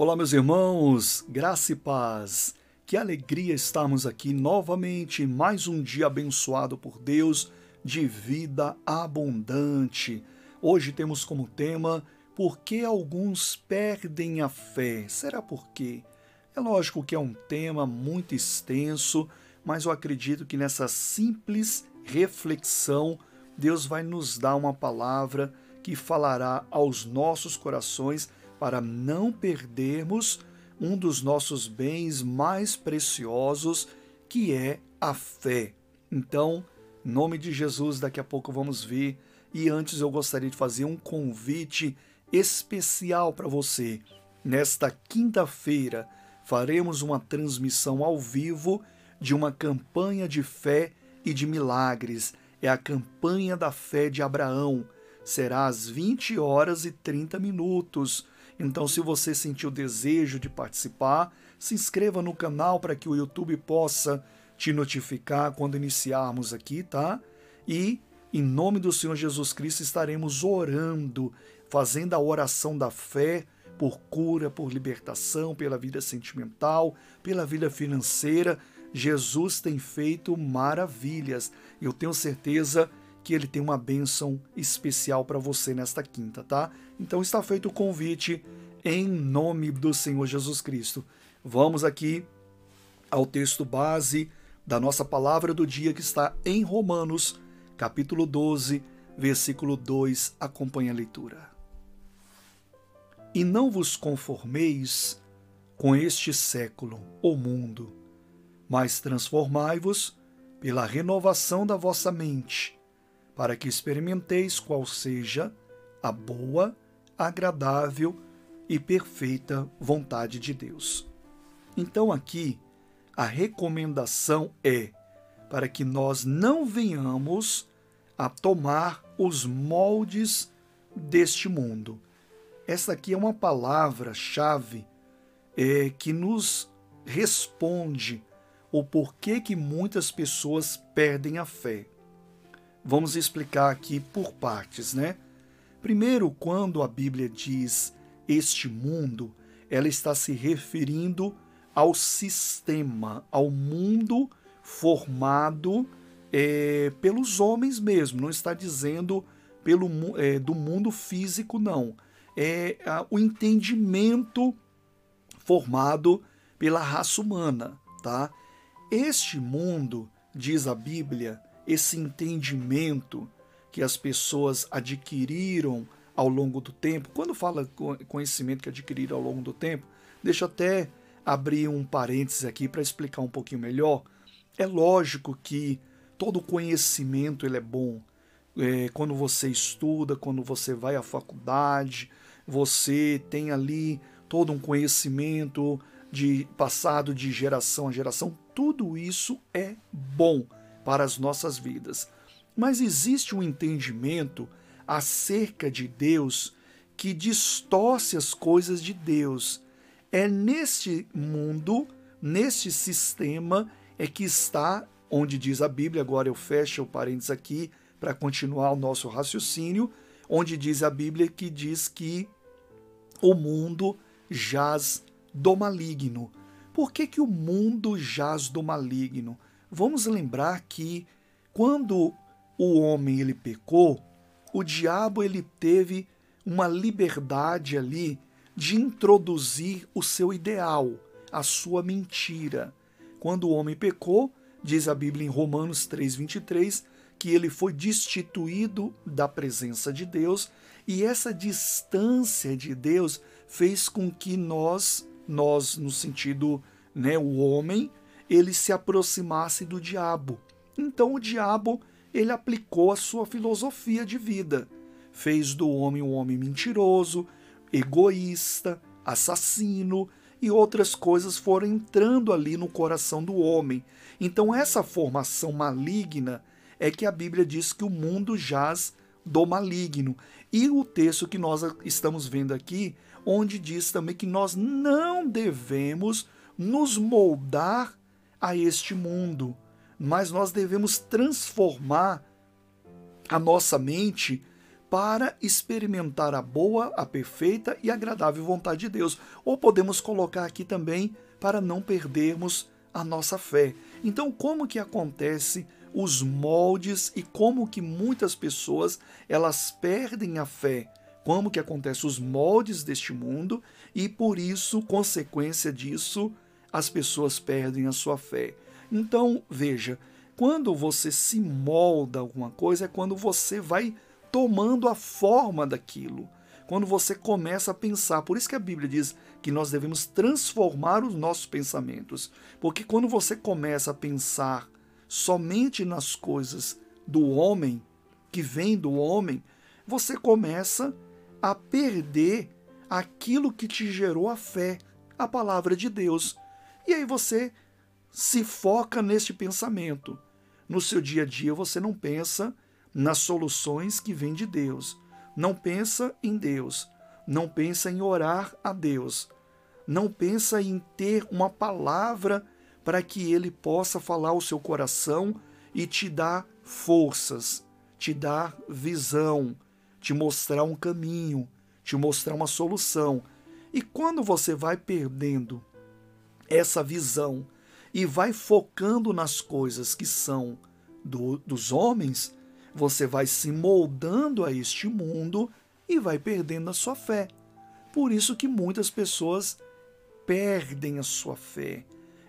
Olá, meus irmãos, graça e paz. Que alegria estarmos aqui novamente, mais um dia abençoado por Deus, de vida abundante. Hoje temos como tema Por que alguns perdem a fé? Será por quê? É lógico que é um tema muito extenso, mas eu acredito que nessa simples reflexão, Deus vai nos dar uma palavra que falará aos nossos corações para não perdermos um dos nossos bens mais preciosos, que é a fé. Então, em nome de Jesus, daqui a pouco vamos ver. E antes eu gostaria de fazer um convite especial para você. Nesta quinta-feira, faremos uma transmissão ao vivo de uma campanha de fé e de milagres. É a campanha da fé de Abraão. Será às 20 horas e 30 minutos. Então, se você sentiu desejo de participar, se inscreva no canal para que o YouTube possa te notificar quando iniciarmos aqui, tá? E em nome do Senhor Jesus Cristo estaremos orando, fazendo a oração da fé por cura, por libertação, pela vida sentimental, pela vida financeira. Jesus tem feito maravilhas. Eu tenho certeza que ele tem uma bênção especial para você nesta quinta, tá? Então está feito o convite em nome do Senhor Jesus Cristo. Vamos aqui ao texto base da nossa palavra do dia que está em Romanos, capítulo 12, versículo 2. Acompanhe a leitura. E não vos conformeis com este século, o mundo, mas transformai-vos pela renovação da vossa mente para que experimenteis qual seja a boa, agradável e perfeita vontade de Deus. Então, aqui, a recomendação é para que nós não venhamos a tomar os moldes deste mundo. Essa aqui é uma palavra-chave é, que nos responde o porquê que muitas pessoas perdem a fé. Vamos explicar aqui por partes, né? Primeiro, quando a Bíblia diz este mundo, ela está se referindo ao sistema, ao mundo formado é, pelos homens mesmo, não está dizendo pelo é, do mundo físico, não. É a, o entendimento formado pela raça humana, tá? Este mundo, diz a Bíblia, esse entendimento que as pessoas adquiriram ao longo do tempo. Quando fala conhecimento que adquiriram ao longo do tempo, deixa até abrir um parênteses aqui para explicar um pouquinho melhor. É lógico que todo conhecimento ele é bom. É, quando você estuda, quando você vai à faculdade, você tem ali todo um conhecimento de passado de geração a geração, tudo isso é bom para as nossas vidas. Mas existe um entendimento acerca de Deus que distorce as coisas de Deus. É neste mundo, neste sistema, é que está, onde diz a Bíblia, agora eu fecho o parênteses aqui para continuar o nosso raciocínio, onde diz a Bíblia que diz que o mundo jaz do maligno. Por que, que o mundo jaz do maligno? Vamos lembrar que quando o homem ele pecou, o diabo ele teve uma liberdade ali de introduzir o seu ideal, a sua mentira. Quando o homem pecou, diz a Bíblia em Romanos 3:23, que ele foi destituído da presença de Deus, e essa distância de Deus fez com que nós, nós no sentido, né, o homem, ele se aproximasse do diabo. Então o diabo ele aplicou a sua filosofia de vida, fez do homem um homem mentiroso, egoísta, assassino e outras coisas foram entrando ali no coração do homem. Então essa formação maligna é que a Bíblia diz que o mundo jaz do maligno. E o texto que nós estamos vendo aqui, onde diz também que nós não devemos nos moldar a este mundo, mas nós devemos transformar a nossa mente para experimentar a boa, a perfeita e agradável vontade de Deus. Ou podemos colocar aqui também para não perdermos a nossa fé. Então, como que acontece os moldes e como que muitas pessoas elas perdem a fé? Como que acontece os moldes deste mundo e por isso, consequência disso, as pessoas perdem a sua fé. Então, veja, quando você se molda alguma coisa é quando você vai tomando a forma daquilo. Quando você começa a pensar, por isso que a Bíblia diz que nós devemos transformar os nossos pensamentos, porque quando você começa a pensar somente nas coisas do homem, que vem do homem, você começa a perder aquilo que te gerou a fé, a palavra de Deus. E aí você se foca neste pensamento. No seu dia a dia você não pensa nas soluções que vêm de Deus. Não pensa em Deus. Não pensa em orar a Deus. Não pensa em ter uma palavra para que ele possa falar ao seu coração e te dar forças, te dar visão, te mostrar um caminho, te mostrar uma solução. E quando você vai perdendo essa visão e vai focando nas coisas que são do, dos homens, você vai se moldando a este mundo e vai perdendo a sua fé. Por isso que muitas pessoas perdem a sua fé.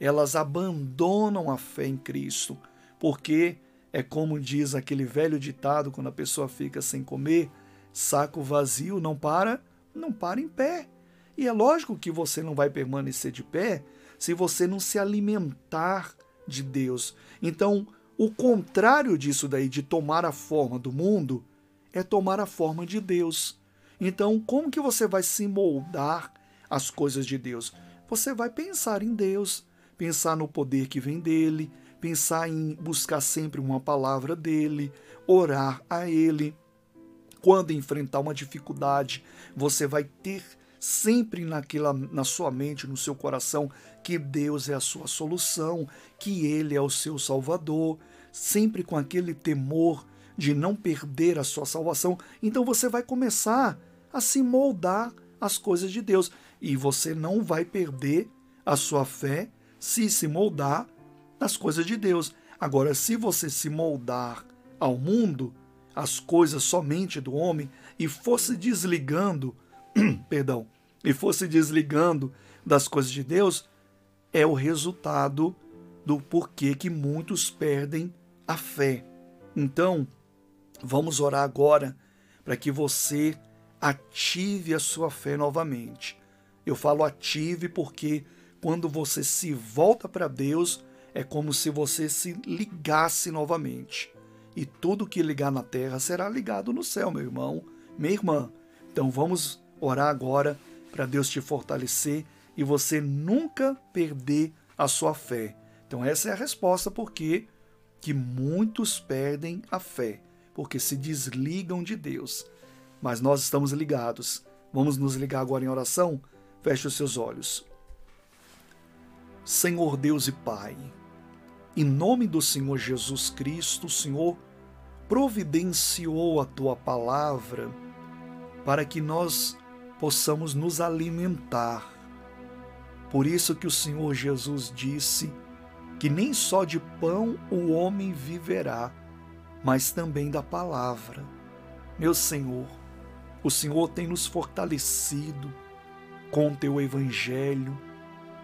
Elas abandonam a fé em Cristo, porque é como diz aquele velho ditado quando a pessoa fica sem comer, saco vazio não para, não para em pé. E é lógico que você não vai permanecer de pé se você não se alimentar de Deus. Então, o contrário disso daí, de tomar a forma do mundo, é tomar a forma de Deus. Então, como que você vai se moldar às coisas de Deus? Você vai pensar em Deus, pensar no poder que vem dele, pensar em buscar sempre uma palavra dele, orar a ele. Quando enfrentar uma dificuldade, você vai ter sempre naquela, na sua mente, no seu coração, que Deus é a sua solução, que Ele é o seu Salvador, sempre com aquele temor de não perder a sua salvação. Então você vai começar a se moldar às coisas de Deus e você não vai perder a sua fé se se moldar às coisas de Deus. Agora, se você se moldar ao mundo, às coisas somente do homem e fosse desligando, perdão, e fosse desligando das coisas de Deus, é o resultado do porquê que muitos perdem a fé. Então, vamos orar agora para que você ative a sua fé novamente. Eu falo ative porque quando você se volta para Deus, é como se você se ligasse novamente. E tudo que ligar na terra será ligado no céu, meu irmão, minha irmã. Então vamos orar agora para Deus te fortalecer e você nunca perder a sua fé. Então essa é a resposta porque que muitos perdem a fé, porque se desligam de Deus. Mas nós estamos ligados. Vamos nos ligar agora em oração? Feche os seus olhos. Senhor Deus e Pai, em nome do Senhor Jesus Cristo, o Senhor providenciou a tua palavra para que nós possamos nos alimentar. Por isso que o Senhor Jesus disse que nem só de pão o homem viverá, mas também da palavra. Meu Senhor, o Senhor tem nos fortalecido com o teu evangelho,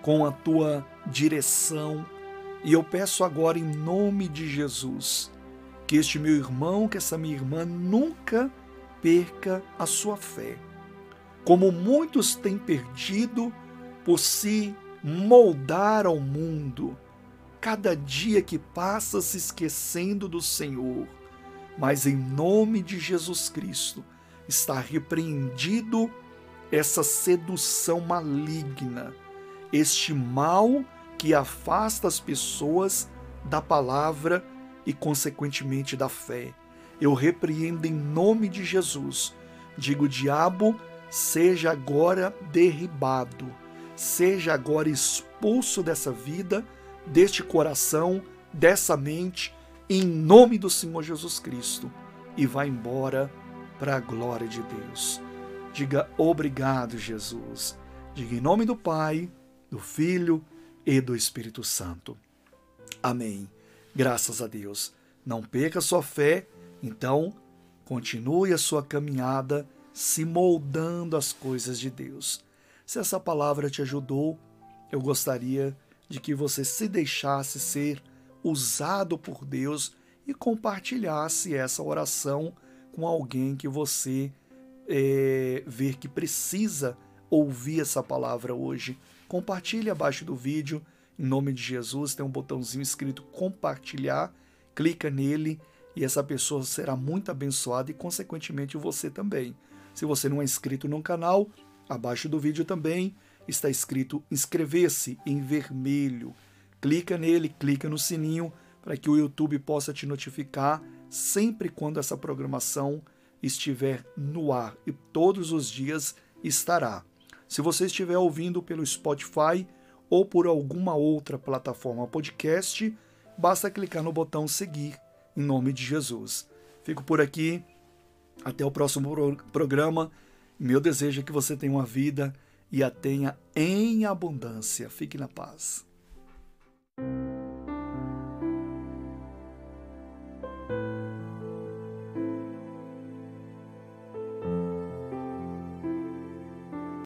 com a tua direção, e eu peço agora em nome de Jesus que este meu irmão, que essa minha irmã nunca perca a sua fé como muitos têm perdido por se moldar ao mundo, cada dia que passa se esquecendo do Senhor. Mas em nome de Jesus Cristo está repreendido essa sedução maligna, este mal que afasta as pessoas da palavra e, consequentemente, da fé. Eu repreendo em nome de Jesus. Digo, diabo, seja agora derribado, seja agora expulso dessa vida, deste coração, dessa mente, em nome do Senhor Jesus Cristo, e vá embora para a glória de Deus. Diga obrigado, Jesus. Diga em nome do Pai, do Filho e do Espírito Santo. Amém. Graças a Deus. Não perca sua fé, então continue a sua caminhada se moldando as coisas de Deus. Se essa palavra te ajudou, eu gostaria de que você se deixasse ser usado por Deus e compartilhasse essa oração com alguém que você é, ver que precisa ouvir essa palavra hoje. Compartilhe abaixo do vídeo, em nome de Jesus, tem um botãozinho escrito compartilhar, clica nele e essa pessoa será muito abençoada e, consequentemente, você também. Se você não é inscrito no canal, abaixo do vídeo também está escrito inscrever-se em vermelho. Clica nele, clica no sininho para que o YouTube possa te notificar sempre quando essa programação estiver no ar e todos os dias estará. Se você estiver ouvindo pelo Spotify ou por alguma outra plataforma podcast, basta clicar no botão seguir em nome de Jesus. Fico por aqui. Até o próximo programa. Meu desejo é que você tenha uma vida e a tenha em abundância. Fique na paz.